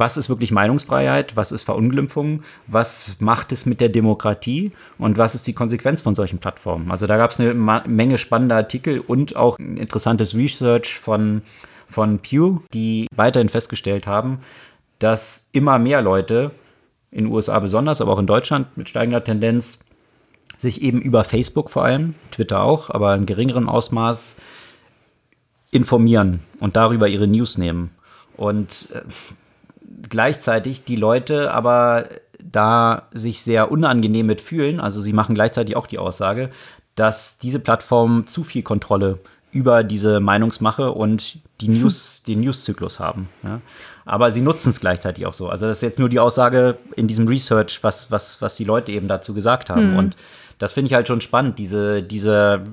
was ist wirklich Meinungsfreiheit, was ist Verunglimpfung, was macht es mit der Demokratie und was ist die Konsequenz von solchen Plattformen. Also da gab es eine Menge spannender Artikel und auch ein interessantes Research von, von Pew, die weiterhin festgestellt haben, dass immer mehr Leute, in den USA besonders, aber auch in Deutschland mit steigender Tendenz, sich eben über Facebook vor allem, Twitter auch, aber in geringerem Ausmaß informieren und darüber ihre News nehmen. Und äh, gleichzeitig die Leute aber da sich sehr unangenehm mit fühlen, also sie machen gleichzeitig auch die Aussage, dass diese Plattformen zu viel Kontrolle über diese Meinungsmache und die News, den Newszyklus haben. Ja. Aber sie nutzen es gleichzeitig auch so. Also das ist jetzt nur die Aussage in diesem Research, was, was, was die Leute eben dazu gesagt haben. Mhm. Und das finde ich halt schon spannend, diese, dieser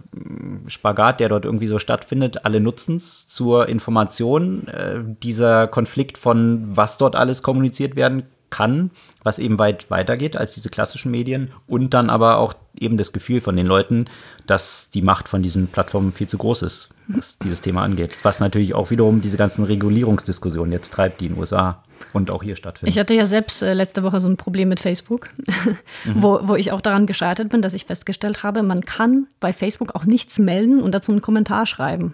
Spagat, der dort irgendwie so stattfindet. Alle nutzen es zur Information. Äh, dieser Konflikt von, was dort alles kommuniziert werden kann, was eben weit weitergeht als diese klassischen Medien und dann aber auch eben das Gefühl von den Leuten, dass die Macht von diesen Plattformen viel zu groß ist, was dieses Thema angeht. Was natürlich auch wiederum diese ganzen Regulierungsdiskussionen jetzt treibt, die in den USA und auch hier stattfinden. Ich hatte ja selbst äh, letzte Woche so ein Problem mit Facebook, wo, wo ich auch daran gescheitert bin, dass ich festgestellt habe, man kann bei Facebook auch nichts melden und dazu einen Kommentar schreiben.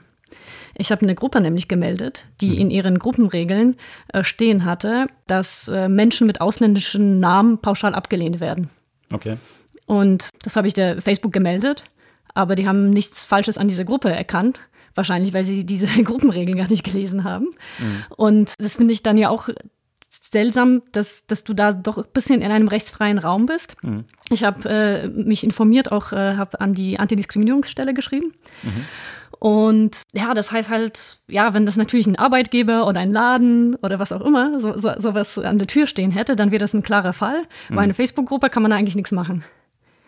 Ich habe eine Gruppe nämlich gemeldet, die mhm. in ihren Gruppenregeln äh, stehen hatte, dass äh, Menschen mit ausländischen Namen pauschal abgelehnt werden. Okay. Und das habe ich der Facebook gemeldet, aber die haben nichts Falsches an dieser Gruppe erkannt. Wahrscheinlich, weil sie diese Gruppenregeln gar nicht gelesen haben. Mhm. Und das finde ich dann ja auch seltsam, dass, dass du da doch ein bisschen in einem rechtsfreien Raum bist. Mhm. Ich habe äh, mich informiert, auch äh, habe an die Antidiskriminierungsstelle geschrieben. Mhm. Und ja, das heißt halt, ja, wenn das natürlich ein Arbeitgeber oder ein Laden oder was auch immer so, so, sowas an der Tür stehen hätte, dann wäre das ein klarer Fall. Mhm. Bei einer Facebook-Gruppe kann man da eigentlich nichts machen.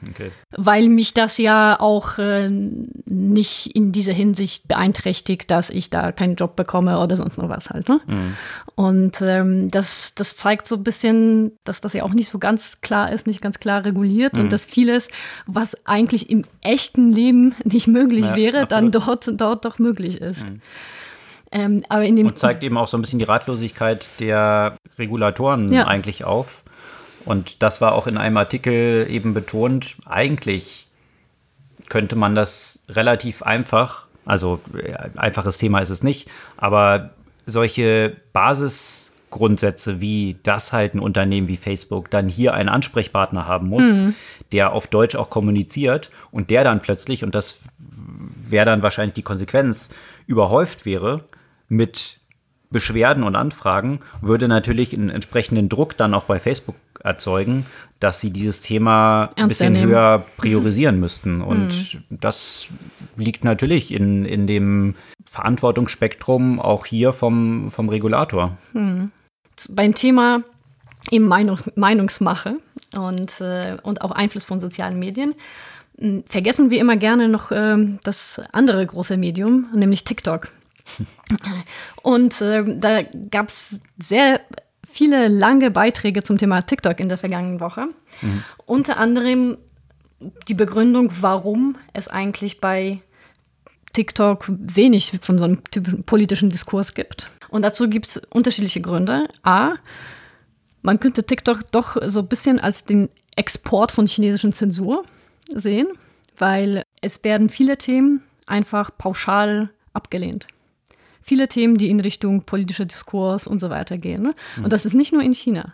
Okay. Weil mich das ja auch äh, nicht in dieser Hinsicht beeinträchtigt, dass ich da keinen Job bekomme oder sonst noch was halt. Ne? Mhm. Und ähm, das, das zeigt so ein bisschen, dass das ja auch nicht so ganz klar ist, nicht ganz klar reguliert mhm. und dass vieles, was eigentlich im echten Leben nicht möglich ja, wäre, absolut. dann dort, dort doch möglich ist. Mhm. Ähm, aber in dem und zeigt eben auch so ein bisschen die Ratlosigkeit der Regulatoren ja. eigentlich auf und das war auch in einem Artikel eben betont. Eigentlich könnte man das relativ einfach, also äh, einfaches Thema ist es nicht, aber solche Basisgrundsätze wie das halt ein Unternehmen wie Facebook dann hier einen Ansprechpartner haben muss, mhm. der auf Deutsch auch kommuniziert und der dann plötzlich, und das wäre dann wahrscheinlich die Konsequenz, überhäuft wäre mit Beschwerden und Anfragen, würde natürlich einen entsprechenden Druck dann auch bei Facebook erzeugen, dass sie dieses Thema ein bisschen höher priorisieren müssten. Und hm. das liegt natürlich in, in dem Verantwortungsspektrum auch hier vom, vom Regulator. Hm. Beim Thema eben Meinung, Meinungsmache und, äh, und auch Einfluss von sozialen Medien hm, vergessen wir immer gerne noch äh, das andere große Medium, nämlich TikTok. Und äh, da gab es sehr viele lange Beiträge zum Thema TikTok in der vergangenen Woche. Mhm. Unter anderem die Begründung, warum es eigentlich bei TikTok wenig von so einem typischen politischen Diskurs gibt. Und dazu gibt es unterschiedliche Gründe. A, man könnte TikTok doch so ein bisschen als den Export von chinesischen Zensur sehen, weil es werden viele Themen einfach pauschal abgelehnt viele Themen, die in Richtung politischer Diskurs und so weiter gehen. Ne? Und das ist nicht nur in China,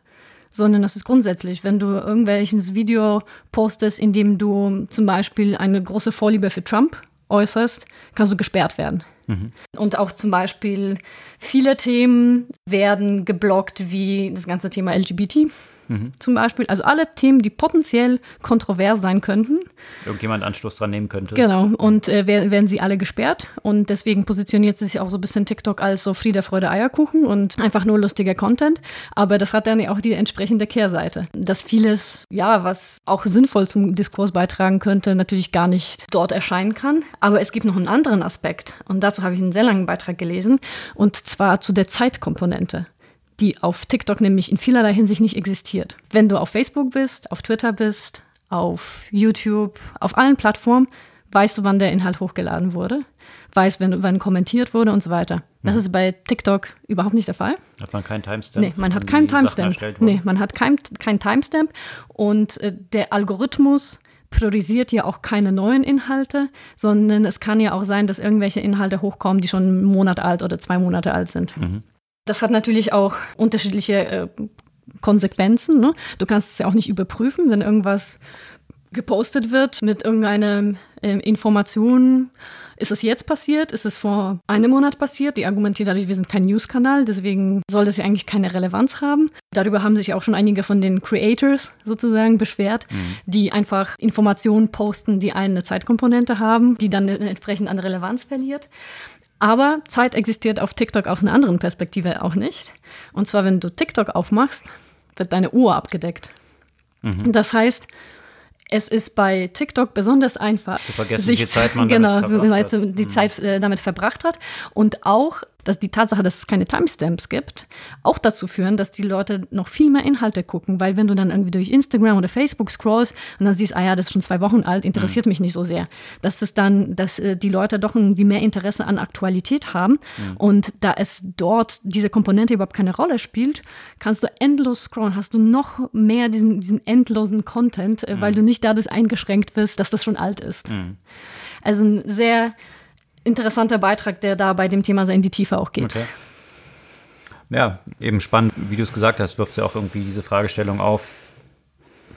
sondern das ist grundsätzlich, wenn du irgendwelches Video postest, in dem du zum Beispiel eine große Vorliebe für Trump äußerst, kannst du gesperrt werden. Mhm. Und auch zum Beispiel viele Themen werden geblockt, wie das ganze Thema LGBT mhm. zum Beispiel. Also alle Themen, die potenziell kontrovers sein könnten. Irgendjemand Anstoß dran nehmen könnte. Genau, und äh, werden sie alle gesperrt. Und deswegen positioniert sich auch so ein bisschen TikTok als so Friede, Freude, Eierkuchen und einfach nur lustiger Content. Aber das hat dann ja auch die entsprechende Kehrseite. Dass vieles, ja, was auch sinnvoll zum Diskurs beitragen könnte, natürlich gar nicht dort erscheinen kann. Aber es gibt noch einen anderen Aspekt. Und dazu habe ich einen sehr langen Beitrag gelesen. Und zwar zu der Zeitkomponente die auf TikTok nämlich in vielerlei Hinsicht nicht existiert. Wenn du auf Facebook bist, auf Twitter bist, auf YouTube, auf allen Plattformen, weißt du, wann der Inhalt hochgeladen wurde, weißt, wenn, wann kommentiert wurde und so weiter. Das mhm. ist bei TikTok überhaupt nicht der Fall. Hat man keinen Timestamp? Nee, man hat keinen Timestamp. Nee, man hat keinen kein Timestamp und äh, der Algorithmus priorisiert ja auch keine neuen Inhalte, sondern es kann ja auch sein, dass irgendwelche Inhalte hochkommen, die schon einen Monat alt oder zwei Monate alt sind. Mhm. Das hat natürlich auch unterschiedliche äh, Konsequenzen. Ne? Du kannst es ja auch nicht überprüfen, wenn irgendwas gepostet wird mit irgendeiner äh, Information. Ist es jetzt passiert? Ist es vor einem Monat passiert? Die argumentieren dadurch, wir sind kein News-Kanal, deswegen soll das ja eigentlich keine Relevanz haben. Darüber haben sich auch schon einige von den Creators sozusagen beschwert, mhm. die einfach Informationen posten, die eine Zeitkomponente haben, die dann entsprechend an Relevanz verliert. Aber Zeit existiert auf TikTok aus einer anderen Perspektive auch nicht. Und zwar, wenn du TikTok aufmachst, wird deine Uhr abgedeckt. Mhm. Das heißt, es ist bei TikTok besonders einfach, zu vergessen, sich wie viel Zeit man genau, damit verbracht hat. die mhm. Zeit äh, damit verbracht hat. Und auch dass die Tatsache, dass es keine Timestamps gibt, auch dazu führen, dass die Leute noch viel mehr Inhalte gucken, weil wenn du dann irgendwie durch Instagram oder Facebook scrollst und dann siehst, ah ja, das ist schon zwei Wochen alt, interessiert mhm. mich nicht so sehr, dass es dann, dass äh, die Leute doch irgendwie mehr Interesse an Aktualität haben mhm. und da es dort diese Komponente überhaupt keine Rolle spielt, kannst du endlos scrollen, hast du noch mehr diesen, diesen endlosen Content, äh, mhm. weil du nicht dadurch eingeschränkt wirst, dass das schon alt ist. Mhm. Also ein sehr interessanter Beitrag, der da bei dem Thema sehr in die Tiefe auch geht. Okay. Ja, eben spannend, wie du es gesagt hast, wirft ja auch irgendwie diese Fragestellung auf,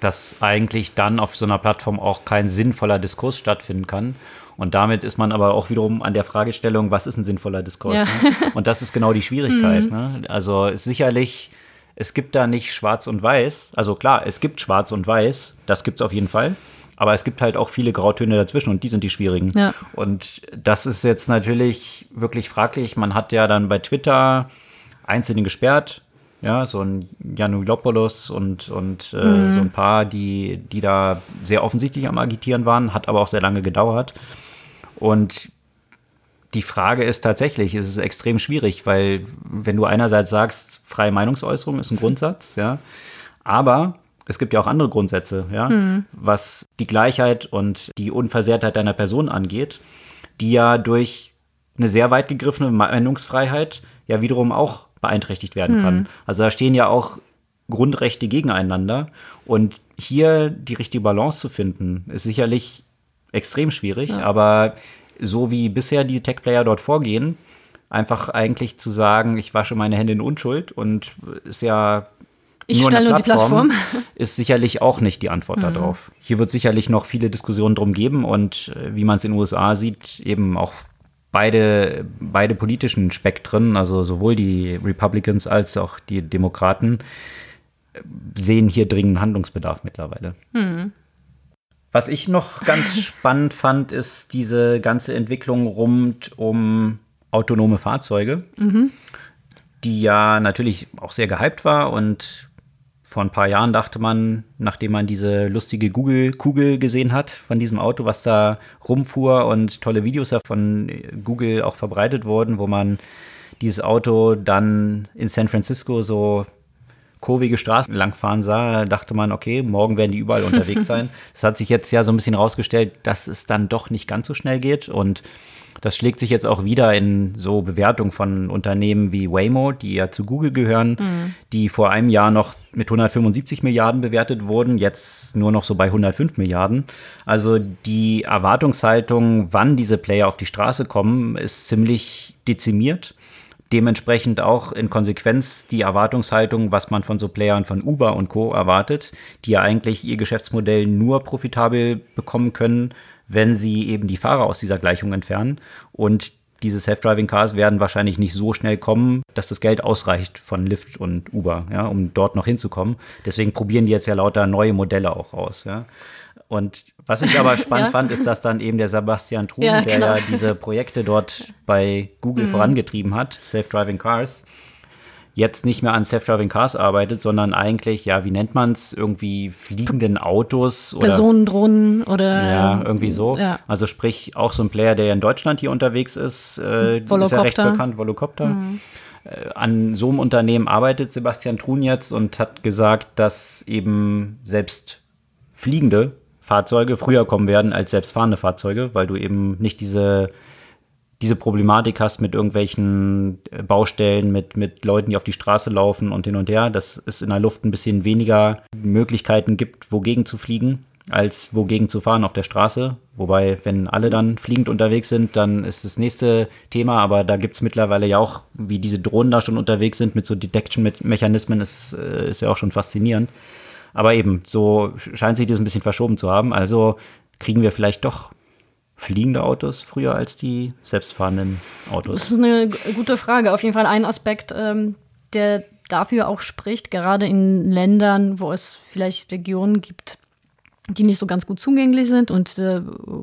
dass eigentlich dann auf so einer Plattform auch kein sinnvoller Diskurs stattfinden kann. Und damit ist man aber auch wiederum an der Fragestellung, was ist ein sinnvoller Diskurs? Ja. Ne? Und das ist genau die Schwierigkeit. Mhm. Ne? Also sicherlich, es gibt da nicht schwarz und weiß. Also klar, es gibt schwarz und weiß, das gibt es auf jeden Fall. Aber es gibt halt auch viele Grautöne dazwischen und die sind die schwierigen. Ja. Und das ist jetzt natürlich wirklich fraglich. Man hat ja dann bei Twitter Einzelne gesperrt, ja, so ein Janulopoulos und, und äh, mhm. so ein paar, die, die da sehr offensichtlich am Agitieren waren, hat aber auch sehr lange gedauert. Und die Frage ist tatsächlich, es ist extrem schwierig, weil wenn du einerseits sagst, freie Meinungsäußerung ist ein Grundsatz, ja, aber es gibt ja auch andere Grundsätze, ja, mhm. was die Gleichheit und die Unversehrtheit deiner Person angeht, die ja durch eine sehr weit gegriffene Meinungsfreiheit ja wiederum auch beeinträchtigt werden kann. Mhm. Also da stehen ja auch Grundrechte gegeneinander und hier die richtige Balance zu finden, ist sicherlich extrem schwierig, ja. aber so wie bisher die Tech-Player dort vorgehen, einfach eigentlich zu sagen, ich wasche meine Hände in Unschuld und ist ja ich nur eine Plattform, die Plattform, ist sicherlich auch nicht die Antwort mhm. darauf. Hier wird sicherlich noch viele Diskussionen drum geben und äh, wie man es in den USA sieht, eben auch beide, beide politischen Spektren, also sowohl die Republicans als auch die Demokraten, sehen hier dringend Handlungsbedarf mittlerweile. Mhm. Was ich noch ganz spannend fand, ist diese ganze Entwicklung rund um autonome Fahrzeuge, mhm. die ja natürlich auch sehr gehypt war und vor ein paar Jahren dachte man, nachdem man diese lustige Google-Kugel gesehen hat von diesem Auto, was da rumfuhr und tolle Videos von Google auch verbreitet wurden, wo man dieses Auto dann in San Francisco so kurvige Straßen langfahren sah, dachte man, okay, morgen werden die überall unterwegs sein. Es hat sich jetzt ja so ein bisschen rausgestellt, dass es dann doch nicht ganz so schnell geht und das schlägt sich jetzt auch wieder in so Bewertungen von Unternehmen wie Waymo, die ja zu Google gehören, mhm. die vor einem Jahr noch mit 175 Milliarden bewertet wurden, jetzt nur noch so bei 105 Milliarden. Also die Erwartungshaltung, wann diese Player auf die Straße kommen, ist ziemlich dezimiert dementsprechend auch in Konsequenz die Erwartungshaltung, was man von so Playern von Uber und Co. erwartet, die ja eigentlich ihr Geschäftsmodell nur profitabel bekommen können, wenn sie eben die Fahrer aus dieser Gleichung entfernen. Und diese Self-Driving Cars werden wahrscheinlich nicht so schnell kommen, dass das Geld ausreicht von Lyft und Uber, ja, um dort noch hinzukommen. Deswegen probieren die jetzt ja lauter neue Modelle auch aus. Ja. Und was ich aber spannend ja. fand, ist, dass dann eben der Sebastian Truhn, ja, der genau. ja diese Projekte dort bei Google mhm. vorangetrieben hat, Self-Driving Cars, jetzt nicht mehr an Self-Driving Cars arbeitet, sondern eigentlich, ja, wie nennt man es, irgendwie fliegenden Autos oder Personendrohnen oder ja, irgendwie so. Ja. Also sprich auch so ein Player, der in Deutschland hier unterwegs ist, äh, ist ja recht bekannt, Volocopter. Mhm. Äh, an so einem Unternehmen arbeitet Sebastian Truhn jetzt und hat gesagt, dass eben selbst fliegende Fahrzeuge früher kommen werden als selbstfahrende Fahrzeuge, weil du eben nicht diese diese Problematik hast mit irgendwelchen äh, Baustellen, mit, mit Leuten, die auf die Straße laufen und hin und her, dass es in der Luft ein bisschen weniger Möglichkeiten gibt, wogegen zu fliegen, als wogegen zu fahren auf der Straße. Wobei, wenn alle dann fliegend unterwegs sind, dann ist das nächste Thema, aber da gibt es mittlerweile ja auch, wie diese Drohnen da schon unterwegs sind mit so Detection-Mechanismen, ist, äh, ist ja auch schon faszinierend. Aber eben, so scheint sich das ein bisschen verschoben zu haben. Also kriegen wir vielleicht doch fliegende Autos früher als die selbstfahrenden Autos? Das ist eine gute Frage. Auf jeden Fall ein Aspekt, ähm, der dafür auch spricht, gerade in Ländern, wo es vielleicht Regionen gibt, die nicht so ganz gut zugänglich sind. Und äh,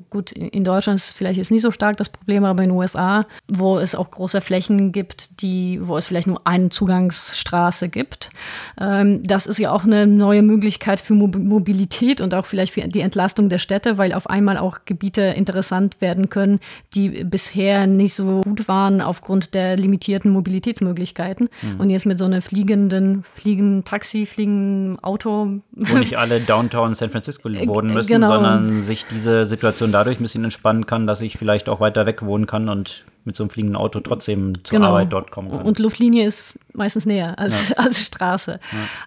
gut, in Deutschland ist vielleicht jetzt nicht so stark das Problem, aber in den USA, wo es auch große Flächen gibt, die, wo es vielleicht nur eine Zugangsstraße gibt. Ähm, das ist ja auch eine neue Möglichkeit für Mo Mobilität und auch vielleicht für die Entlastung der Städte, weil auf einmal auch Gebiete interessant werden können, die bisher nicht so gut waren aufgrund der limitierten Mobilitätsmöglichkeiten. Mhm. Und jetzt mit so einer fliegenden, fliegenden Taxi, fliegenden Auto. Wo nicht alle Downtown San Francisco wohnen müssen, genau. sondern sich diese Situation dadurch ein bisschen entspannen kann, dass ich vielleicht auch weiter weg wohnen kann und mit so einem fliegenden Auto trotzdem zur genau. Arbeit dort kommen kann. Und Luftlinie ist meistens näher als, ja. als Straße.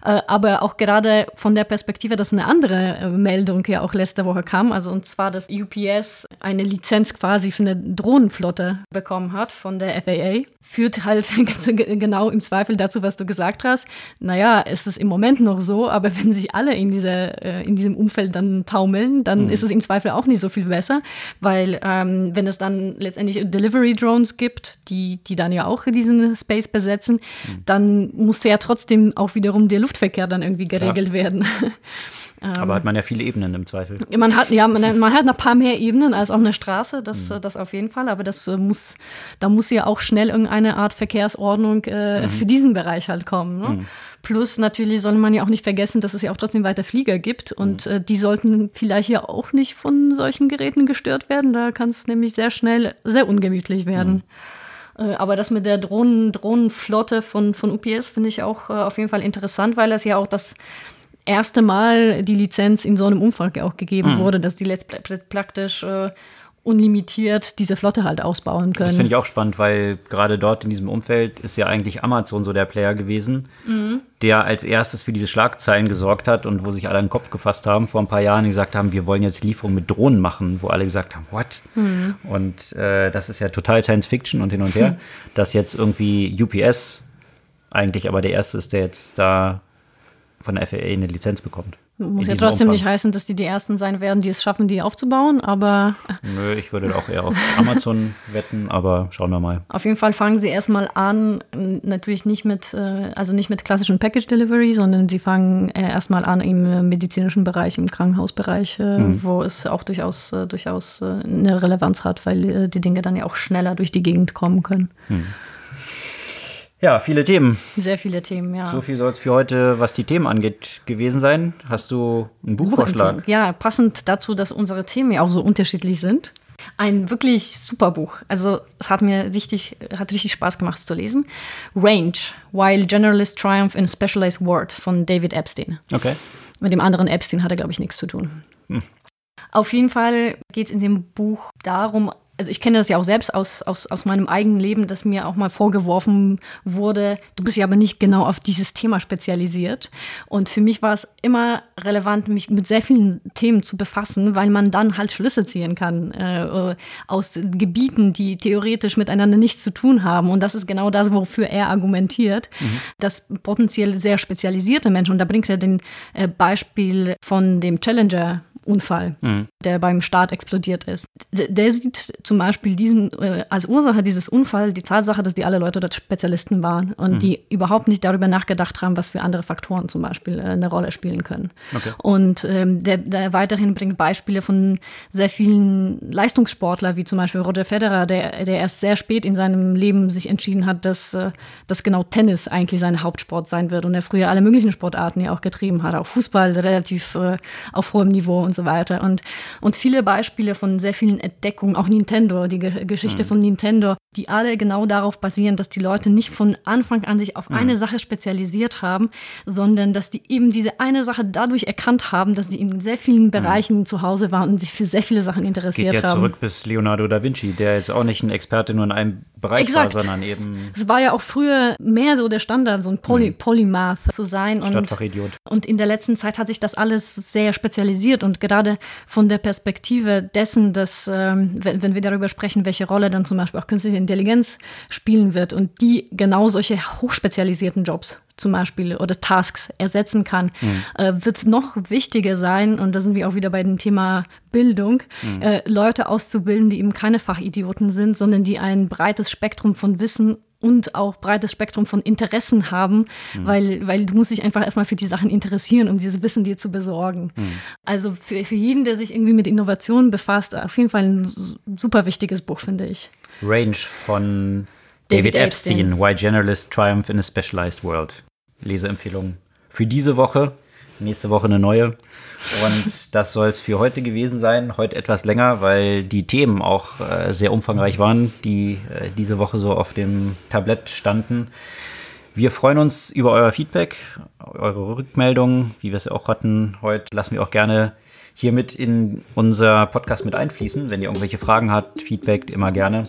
Ja. Äh, aber auch gerade von der Perspektive, dass eine andere äh, Meldung ja auch letzte Woche kam, also und zwar, dass UPS eine Lizenz quasi für eine Drohnenflotte bekommen hat von der FAA, führt halt genau im Zweifel dazu, was du gesagt hast. Naja, es ist im Moment noch so, aber wenn sich alle in, diese, äh, in diesem Umfeld dann taumeln, dann mhm. ist es im Zweifel auch nicht so viel besser, weil ähm, wenn es dann letztendlich Delivery Drones gibt, die, die dann ja auch diesen Space besetzen, mhm dann musste ja trotzdem auch wiederum der Luftverkehr dann irgendwie geregelt Klar. werden. Aber hat man ja viele Ebenen im Zweifel. Man hat, ja, man, man hat ein paar mehr Ebenen als auch eine Straße, das, mhm. das auf jeden Fall. Aber das äh, muss, da muss ja auch schnell irgendeine Art Verkehrsordnung äh, mhm. für diesen Bereich halt kommen. Ne? Mhm. Plus natürlich soll man ja auch nicht vergessen, dass es ja auch trotzdem weiter Flieger gibt und mhm. äh, die sollten vielleicht ja auch nicht von solchen Geräten gestört werden. Da kann es nämlich sehr schnell sehr ungemütlich werden. Äh, aber das mit der Drohnen, Drohnenflotte von, von UPS finde ich auch äh, auf jeden Fall interessant, weil es ja auch das erste Mal die Lizenz in so einem Umfang auch gegeben mhm. wurde, dass die letztlich praktisch äh, unlimitiert diese Flotte halt ausbauen können. Das finde ich auch spannend, weil gerade dort in diesem Umfeld ist ja eigentlich Amazon so der Player gewesen, mhm. der als erstes für diese Schlagzeilen gesorgt hat und wo sich alle den Kopf gefasst haben vor ein paar Jahren und gesagt haben, wir wollen jetzt Lieferungen mit Drohnen machen, wo alle gesagt haben, what? Mhm. Und äh, das ist ja total Science Fiction und hin und her, dass jetzt irgendwie UPS eigentlich aber der erste ist, der jetzt da von der FAA eine Lizenz bekommt. Muss ja trotzdem Umfang. nicht heißen, dass die die Ersten sein werden, die es schaffen, die aufzubauen, aber. Nö, ich würde auch eher auf Amazon wetten, aber schauen wir mal. Auf jeden Fall fangen sie erstmal an, natürlich nicht mit, äh, also nicht mit klassischen Package Delivery, sondern sie fangen äh, erstmal an im medizinischen Bereich, im Krankenhausbereich, äh, mhm. wo es auch durchaus, durchaus eine Relevanz hat, weil die Dinge dann ja auch schneller durch die Gegend kommen können. Mhm. Ja, viele Themen. Sehr viele Themen, ja. So viel soll es für heute, was die Themen angeht, gewesen sein. Hast du einen Buchvorschlag? Ja, passend dazu, dass unsere Themen ja auch so unterschiedlich sind. Ein wirklich super Buch. Also es hat mir richtig, hat richtig Spaß gemacht es zu lesen. Range, While Generalists Triumph in Specialized Word von David Epstein. Okay. Mit dem anderen Epstein hat er, glaube ich, nichts zu tun. Hm. Auf jeden Fall geht es in dem Buch darum, also ich kenne das ja auch selbst aus, aus, aus meinem eigenen Leben, dass mir auch mal vorgeworfen wurde, du bist ja aber nicht genau auf dieses Thema spezialisiert. Und für mich war es immer relevant, mich mit sehr vielen Themen zu befassen, weil man dann halt Schlüsse ziehen kann äh, aus Gebieten, die theoretisch miteinander nichts zu tun haben. Und das ist genau das, wofür er argumentiert, mhm. dass potenziell sehr spezialisierte Menschen, und da bringt er den äh, Beispiel von dem Challenger Unfall, mhm. der beim Start explodiert ist. Der sieht zum Beispiel diesen, äh, als Ursache dieses Unfalls die Tatsache, dass die alle Leute dort Spezialisten waren und mhm. die überhaupt nicht darüber nachgedacht haben, was für andere Faktoren zum Beispiel äh, eine Rolle spielen können. Okay. Und ähm, der, der, weiterhin bringt Beispiele von sehr vielen Leistungssportlern, wie zum Beispiel Roger Federer, der, der erst sehr spät in seinem Leben sich entschieden hat, dass, äh, dass genau Tennis eigentlich sein Hauptsport sein wird und er früher alle möglichen Sportarten ja auch getrieben hat, auch Fußball relativ äh, auf hohem Niveau und so weiter. Und, und viele Beispiele von sehr vielen Entdeckungen, auch Nintendo, die Ge Geschichte mhm. von Nintendo, die alle genau darauf basieren, dass die Leute nicht von Anfang an sich auf mhm. eine Sache spezialisiert haben, sondern dass die eben diese eine Sache dadurch erkannt haben, dass sie in sehr vielen mhm. Bereichen mhm. zu Hause waren und sich für sehr viele Sachen interessiert Geht ja haben. zurück bis Leonardo da Vinci, der jetzt auch nicht ein Experte nur in einem Bereich Exakt. war, sondern eben. Es war ja auch früher mehr so der Standard, so ein Poly mhm. Polymath zu sein. Stadtfachidiot. Und, und in der letzten Zeit hat sich das alles sehr spezialisiert und gerade von der Perspektive dessen, dass, ähm, wenn, wenn wir darüber sprechen, welche Rolle dann zum Beispiel auch künstliche Intelligenz spielen wird und die genau solche hochspezialisierten Jobs zum Beispiel oder Tasks ersetzen kann, mhm. äh, wird es noch wichtiger sein, und da sind wir auch wieder bei dem Thema Bildung, mhm. äh, Leute auszubilden, die eben keine Fachidioten sind, sondern die ein breites Spektrum von Wissen und auch breites Spektrum von Interessen haben, mhm. weil, weil du musst dich einfach erstmal für die Sachen interessieren, um dieses Wissen dir zu besorgen. Mhm. Also für, für jeden, der sich irgendwie mit Innovationen befasst, auf jeden Fall ein super wichtiges Buch, finde ich. Range von David, David Epstein, Epstein, Why Generalists Triumph in a Specialized World. Leseempfehlung für diese Woche. Nächste Woche eine neue. Und das soll es für heute gewesen sein. Heute etwas länger, weil die Themen auch äh, sehr umfangreich waren, die äh, diese Woche so auf dem Tablett standen. Wir freuen uns über euer Feedback, eure Rückmeldungen, wie wir es ja auch hatten. Heute lassen wir auch gerne hier mit in unser Podcast mit einfließen. Wenn ihr irgendwelche Fragen habt, Feedback immer gerne.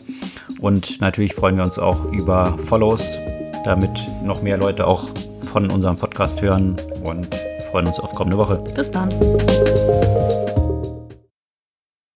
Und natürlich freuen wir uns auch über Follows damit noch mehr Leute auch von unserem Podcast hören und freuen uns auf kommende Woche. Bis dann.